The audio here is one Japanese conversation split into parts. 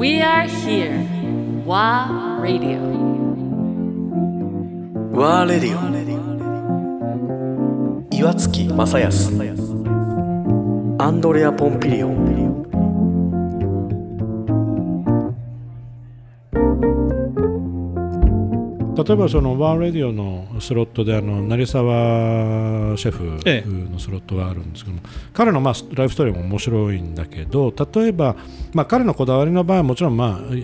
We are here. WA Radio. WA Radio. 岩月正康アンドレア・ポンピリオン例えばそのワーレディオのスロットであの成沢シェええフのスロットがあるんですけども、彼のまあライフストーリーも面白いんだけど例えば、まあ、彼のこだわりの場合はもちろん、まあ、う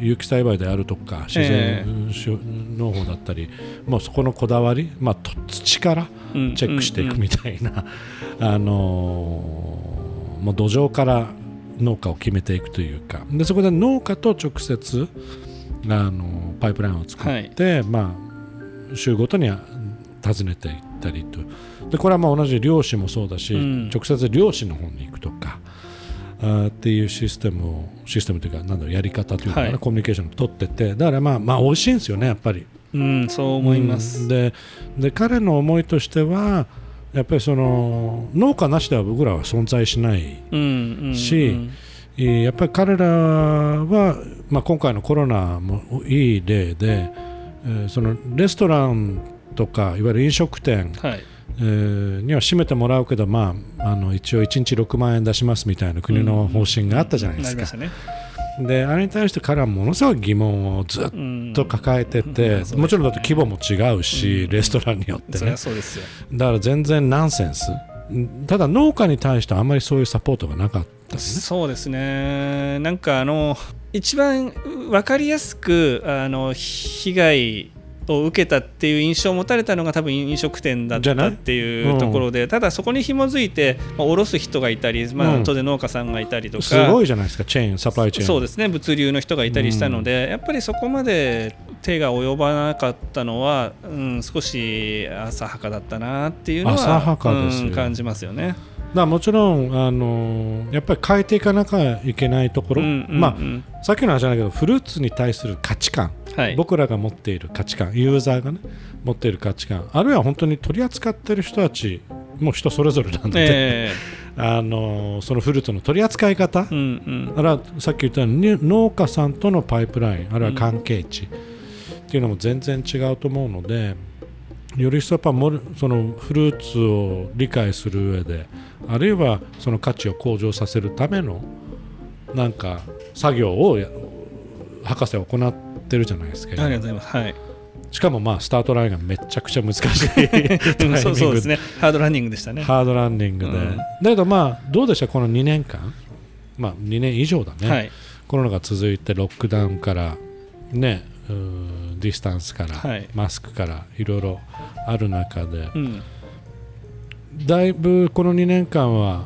有機栽培であるとか自え然農法だったり、もうそこのこだわり、まあ、と土からチェックしていくみたいな、あのーもう土壌から農家を決めていくというかでそこで農家と直接あのパイプラインを作って、まあ、週ごとには訪ねていったりと。でこれはまあ同じ漁師もそうだし、うん。直接漁師の方に行くとかあーっていうシステムをシステムというかなんだろうやり方というかな、はい。コミュニケーションを取っててだからまあまあ美味しいんですよねやっぱり。うん、そう思います。うん。でで彼の思いとしてはやっぱりその農家なしでは僕らは存在しないうんうんうん。しえーやっぱり彼らは、まあ、今回のコロナもいい例で、えーそのレストランとかいわゆる飲食店、はい、えーには閉めてもらうけど、まあ、あの一応1日6万円出しますみたいな国の方針があったじゃないですか。であれに対して彼はものすごい疑問をずっうん。と抱えてて、うん。もちろんだって規模も違うし、うん。レストランによってね。そりゃそうですよ。だから全然ナンセンス。ただ農家に対してあんまりそういうサポートがなかったですねそうですね。なんかあの一番わかりやすくあの被害を受けたっていう印象を持たれたのが多分飲食店だったっていうところで、ただそこに紐づいて、まあ、卸す人がいたり、まあうん当然農家さんがいたりとか。すごいじゃないですかチェーンサプライチェーンそうですね物流の人がいたりしたので、やっぱりそこまで手が及ばなかったのは、うん、少し浅はかだったなっていうのはうん感じますよね。だもちろん、あのーやっぱり変えていかなきゃいけないところ、うんうんうん。まあ、さっきの話じゃないけどフルーツに対する価値観、はい、僕らが持っている価値観。ユーザーがね持っている価値観。あるいは本当に取り扱っている人たちも人それぞれなんで、え あのーそのフルーツの取り扱い方、えうんうん。あるいはさっき言ったように農家さんとのパイプラインあるいは関係値。っていうのも全然違うと思うのでより一層やっぱもるそのフルーツを理解する上であるいはその価値を向上させるためのなんか作業をや博士は行ってるじゃないですか、ありがとうございます。はい。しかもまあスタートラインがめちゃくちゃ難しい そうそうですね。ハードランニングでしたね。ハードランディングで、うんだけどまあどうでしたこの2年間まあ2年以上だね、はい。コロナが続いてロックダウンからねディスタンスから、はいマスクからいろいろある中でうん。だいぶこの2年間は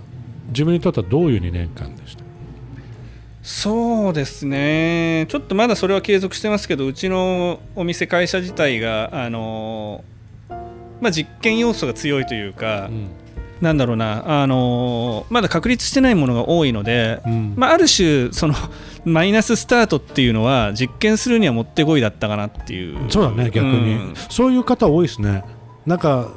自分にとってはどういう2年間でした？そうですね。ちょっとまだそれは継続してますけど、うちのお店会社自体があのまあ実験要素が強いというか、なんだろうなあのまだ確立してないものが多いので。うん。まあ、ある種そのマイナススタートっていうのは実験するにはもってこいだったかなっていう。そうだね逆に、うん。そういう方多いですね。なんか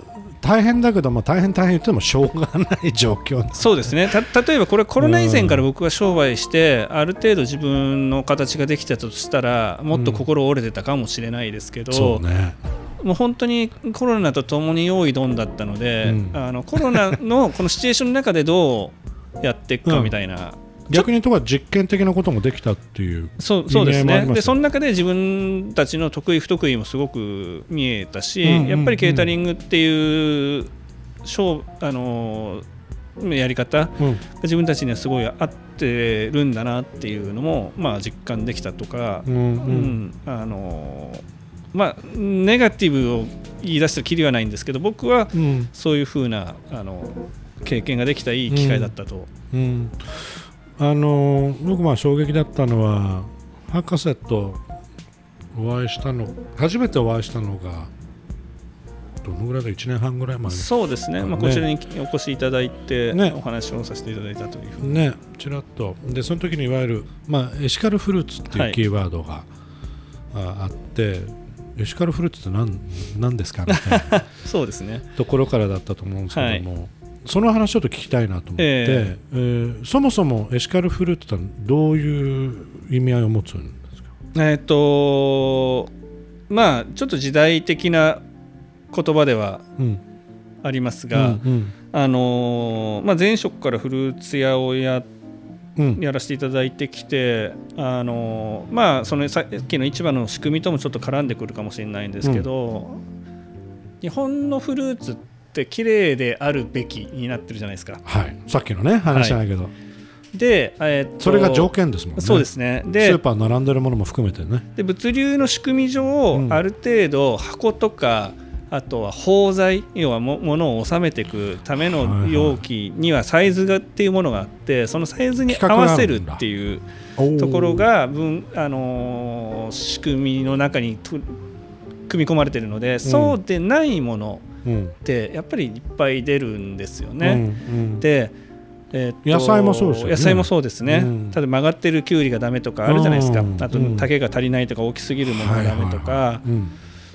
大変だけど、まあ、大変大変言ってもしょうがない状況そうですね。た例えばこれコロナ以前から僕が商売してある程度自分の形ができてたとしたらもっと心折れてたかもしれないですけど、そうねもう本当にコロナとともに用意どんだったので、うん。あのコロナのこのシチュエーションの中でどうやっていくかみたいな、逆に言うところは実験的なこともできたっていうそうそうですね。でその中で自分たちの得意不得意もすごく見えたし、うんうんうん。やっぱりケータリングっていう商あのやり方うん。自分たちにはすごい合ってるんだなっていうのも、まあ、実感できたとか、うんううんんあのまあ、ネガティブを言い出したらきりはないんですけど僕はうん。そういうふうなあの経験ができたいい機会だったと、うん、あの僕まあ衝撃だったのは博士とお会いしたの初めてお会いしたのがどのぐらいだ1年半ぐらい前。そうですね、まあ、ねこちらにお越しいただいて、ね。お話をさせていただいたというふうに。ね。ちらっと。でその時にいわゆる、まあ、エシカルフルーツってはい。いうキーワードが、ああってエシカルフルーツって何何ですかみたいな。そうですね。ところからだったと思うんですけども、その話ちょっと聞きたいなと思って、ええ。ーそもそもエシカルフルーツってどういう意味合いを持つんですか？えっ、とまあちょっと時代的な言葉ではうん。ありますが、うんあのーまあ、前職からフルーツ屋をやうんやらせていただいてきて、あのーまあ、そのさっきの市場の仕組みともちょっと絡んでくるかもしれないんですけど、日本のフルーツって綺麗であるべきになってるじゃないですか。はい。さっきのね話じゃないけど、で、えーっとそれが条件ですもんね。そうですね。スーでパー並んでるものも含めてね。で物流の仕組み上、うん。ある程度箱とかあとは包材要はもものを収めていくための容器にはサイズがっていうものがあってそのサイズに合わせるっていうところが分、あのー仕組みの中にと組み込まれているので、そうでないものうん。ってやっぱりいっぱい出るんですようんね。うん。でえー野菜もそうですよね。野菜もそうですね、うん。ただ曲がってるきゅうりがダメとかあるじゃないですか、あとうん。うん丈が足りないとか大きすぎるものがダメとか、はいはいはい。うん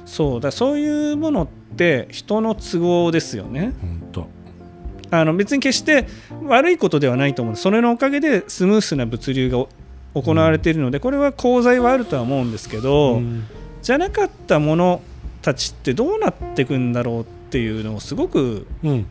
そうだそういうものって人の都合ですよね。ほんとあの別に決して悪いことではないと思うそれのおかげでスムースな物流が行われているので、これは功罪はあるとは思うんですけど、うん。じゃなかったものたちってどうなっていくんだろうっていうのをすごくうん。き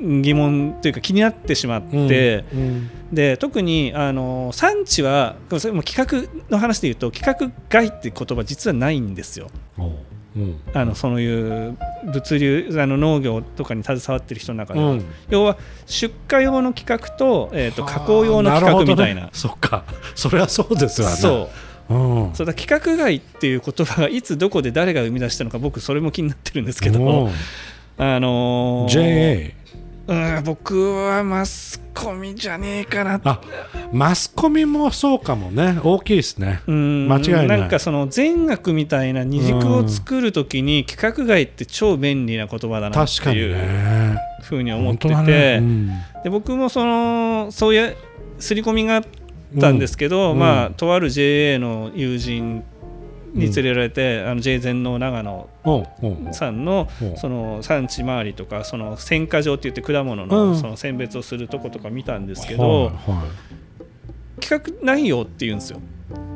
疑問というか気になってしまって、うんで特にあの産地はそれも企画の話で言うと規格外って言葉実はないんですよ。おううん。あのそういう物流あの農業とかに携わってる人の中では、うん。要は出荷用の規格と,、えー、と加工用の規格みたいな。ね。そっか。それはそうですわねそう。うん。そうだ規格外っていう言葉がいつどこで誰が生み出したのか僕それも気になってるんですけど、うんあのー JA うん僕はマスコミじゃねえかな。あマスコミもそうかもね。大きいですね。うん。間違いない。なんかその善悪みたいな二軸を作るときに規格外って超便利な言葉だなっ確かにていうね。ふうに思ってて、ね。うん。で僕もそのそういう刷り込みがあったんですけど、うん。まあとある JA の友人に連れられて、あの JA 全農長野さん。のその産地周りとかその選果場って言って果物のうん。その選別をするとことか見たん。ですけど、はいは企画ないよって言うん。ですよ。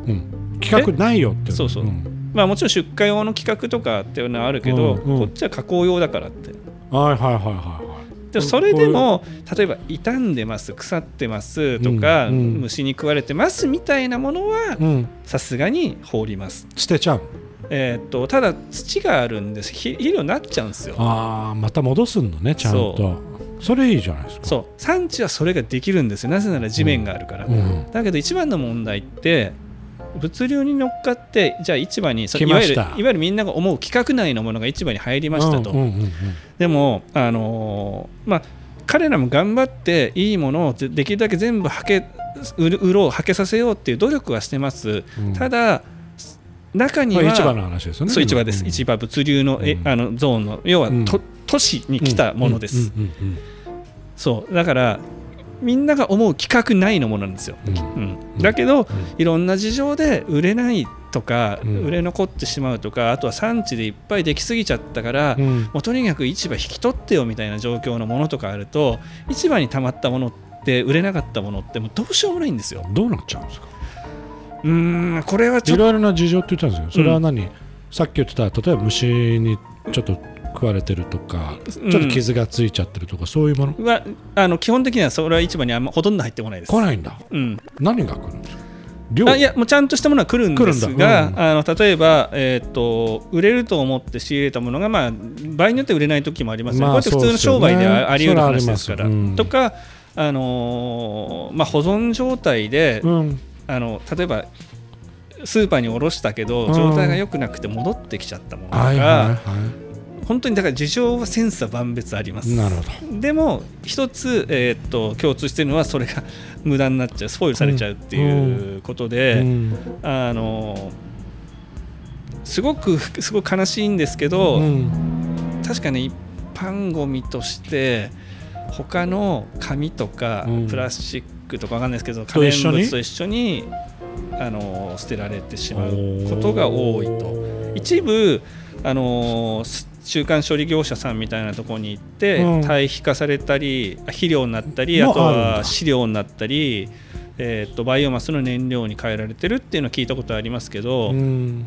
いうん。企画ないよってそうそうん。まあもちろん。出荷用の規格とかっていうのはあるけど、うん。うん。こっちは加工用だからって。はいはいはいはいはいでもそれでも例えば傷んでます腐ってますとか、うんうん。虫に食われてますみたいなものはうん。さすがに放ります、捨てちゃう。えーっとただ土があるんです。ひ肥料になっちゃうんですよ。ああまた戻すのねちゃんと。それいいじゃないですか。そう。産地はそれができるんですよ。なぜなら地面があるから、うん。だけど一番の問題って物流に乗っかってじゃあ市場にそいわゆるいわゆるみんなが思う規格内のものが市場に入りましたと、うんうんうんでも、あのーまあ、彼らも頑張っていいものをでできるだけ全部はけ売る売ろうはけさせようっていう努力はしてます、うん。ただ中には、まあ市場の話ですよね。そう市場です、うん。市場物流の,、えうん。あのゾーンの要は、うん。と都市に来たものです、うんうん。そう。だからみんなが思う規格内のものなんですよ、うん。うん。うん、だけど、いろんな事情で売れないとか、うん。売れ残ってしまうとかあとは産地でいっぱいできすぎちゃったから、うん。もうとにかく市場引き取ってよみたいな状況のものとかあると市場に溜まったものって売れなかったものってもうどうしようもないんですよ。どうなっちゃうんですか？うーんこれはちょいっとろいろな事情って言ったんですけどそれは何、さっき言ってた例えば虫にちょっと食われてるとか、うん。ちょっと傷がついちゃってるとかそういうもの？はあの基本的にはそれは市場にあんまほとんど入ってこないです。来ないんだ。うん、何が来るんですか？量？あいやもうちゃんとしたものは来るんです来るんあの例えば、えー、と売れると思って仕入れたものが、まあ、場合によって売れない時もありますね、まあこうやって普通の商売ではあり得る話ですから。それはあります。うん。とか、あのーまあ、保存状態で、うん。あの例えばスーパーに卸したけどうん。状態が良くなくて戻ってきちゃったものとか、はいはいは本当にだから事情は千差万別あります。いなるほど。でも一つ、えーっと共通しているのはそれが無駄になっちゃうスポイルされちゃうっていうことで、うん。あのすごくすごく悲しいんですけど、うん。確かに一般ゴミとして他の紙とかうん。プラスチックとかわかんないですけど可燃物と一緒にあの捨てられてしまうことが多いと。一部あの中間処理業者さんみたいなところに行って、うん。堆肥化されたり肥料になったりもあとは飼料になったりえー、とバイオマスの燃料に変えられてるっていうのは聞いたことありますけど、うん。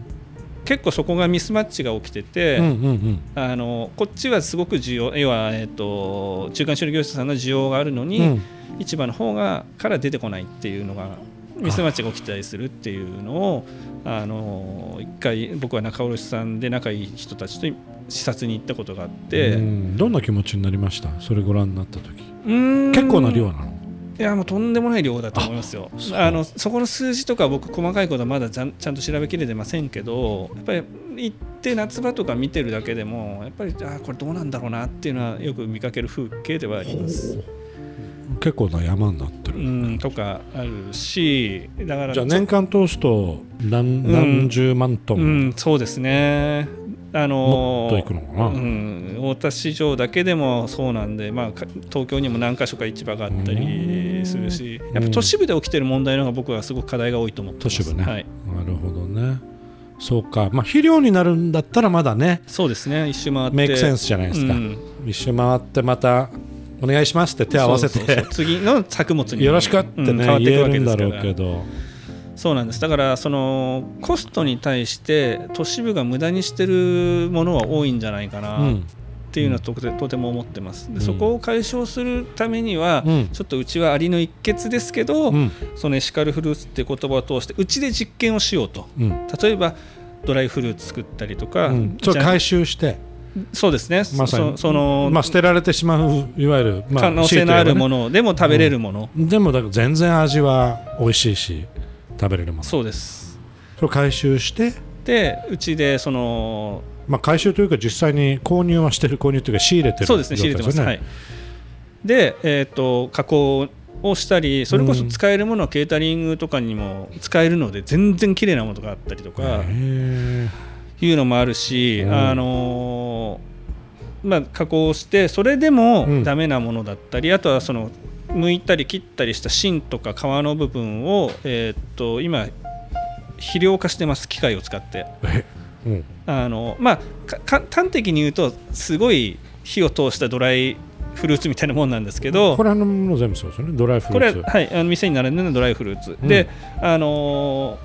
結構そこがミスマッチが起きてて、うんうん。あのこっちはすごく需要要は、えー、と中間処理業者さんの需要があるのに、うん。市場の方がから出てこないっていうのがミスマッチが起きたりするっていうのをあの一回僕は仲卸さんで仲いい人たちと視察に行ったことがあって、うん。どんな気持ちになりました？それご覧になった時。うーん。結構な量なの？いやもうとんでもない量だと思いますよ。あのそこの数字とか僕細かいことはまだちゃんと調べきれてませんけどやっぱり行って夏場とか見てるだけでもやっぱりあーこれどうなんだろうなっていうのはよく見かける風景ではあります。結構な山になってうる、んとかあるしだからじゃあ年間通すと何,、何十万トうン、ん、そうですね。あのもっといくのかな？うん、大田市場だけでもそうなんで、まあ、か東京にも何か所か市場があったりするし、やっぱ都市部で起きてる問題の方が僕はすごく課題が多いと思ってます。都市部ね、はい、なるほどね。そうか。まあ肥料になるんだったらまだねそうですね、一周回って。メイクセンスじゃないですか、うん。一周回ってまたお願いしますって手を合わせて。次の作物によろしくってね、うん変わっていくわけですから。ろうけど。そうなんです。だからそのコストに対して都市部が無駄にしてるものは多いんじゃないかな、うん。っていうのはとてとても思ってます。で、うん。そこを解消するためには、うん。ちょっとうちはありの一欠ですけど、うん。そのエシカルフルーツっていう言葉を通してうちで実験をしようと。うん。例えばドライフルーツ作ったりとか、うん。回収してそうですね、まさに。そその、まあ、捨てられてしまういわゆる、まあ、可能性のあるもののでも食べれるもの、でもだから全然味は美味しいし食べれるもの。そそうです。れを回収して、でうちでそのまあ、回収というか実際に購入はしてる購入というか仕入れてるそうですね。仕入れてます、はい、で、えー、と加工をしたりそれこそ使えるものはケータリングとかにも使えるので全然綺麗なものがあったりとかいうのもあるし、うんあのーまあ、加工してそれでもうん。ダメなものだったり、あとはその剥いたり切ったりした芯とか皮の部分を、えー、と今肥料化してます機械を使って。えうん。あのまあ端的に言うとすごい火を通したドライフルーツみたいなもんなんですけどこれあのもの全部そうですよね。ドライフルこれーツ。ははいあの店に並んでるのドライフルーツ、うん。であの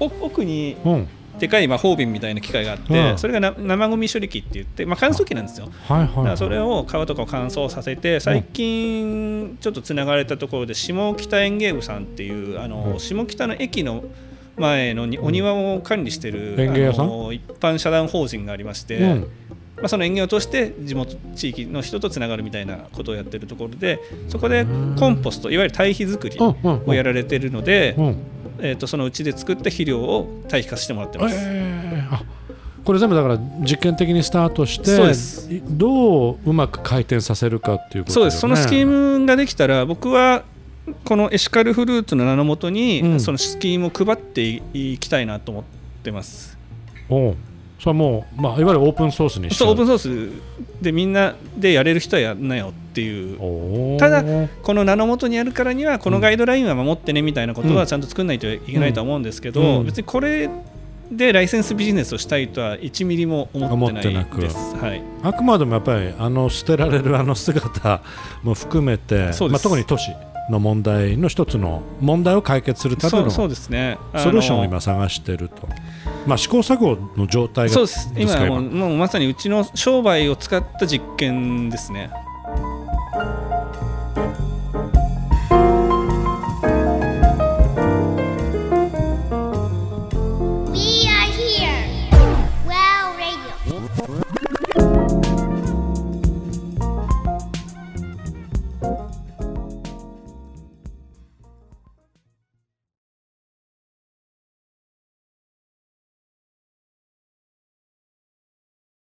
奥にうんでかい魔法瓶みたいな機械があって、うん。それがな生ゴミ処理機って言って、まあ、乾燥機なんですよ。はいはい、だかはい、らそれを皮とかを乾燥させて最近ちょっとつながれたところで下北園芸部さんっていうあの、うん。下北の駅の前のにお庭を管理してる、園芸屋さん？あの一般社団法人がありまして、うん。まあ、その園芸を通して地元地域の人とつながるみたいなことをやってるところでそこでコンポストいわゆる堆肥作りをやられてるので、うんえー、とそのうちで作った肥料を堆肥化してもらってます。えーあこれ全部だから実験的にスタートしてどううまく回転させるかっていうことそうです、そのスキームムができたら僕はこのエシカルフルーツの名のもとに、うん。そのスキームを配っていきたいなと思ってます。おうそれはもう、まあ、いわゆるオープンソースにそうオープンソースでみんなでやれる人はやんなよっていう。ただこの名のもとにやるからにはこのガイドラインは守ってねみたいなことはちゃんと作らないといけないとは思うんですけど、うん。別にこれでライセンスビジネスをしたいとは1ミリも思ってないです。はい、あくまでもやっぱりあの捨てられるあの姿も含めて、まあ、特に都市の問題の一つの問題を解決するためのそうそうですね。あのソリューションを今探してると、まあ、試行錯誤の状態がそうです。今もうまさにうちの商売を使った実験ですね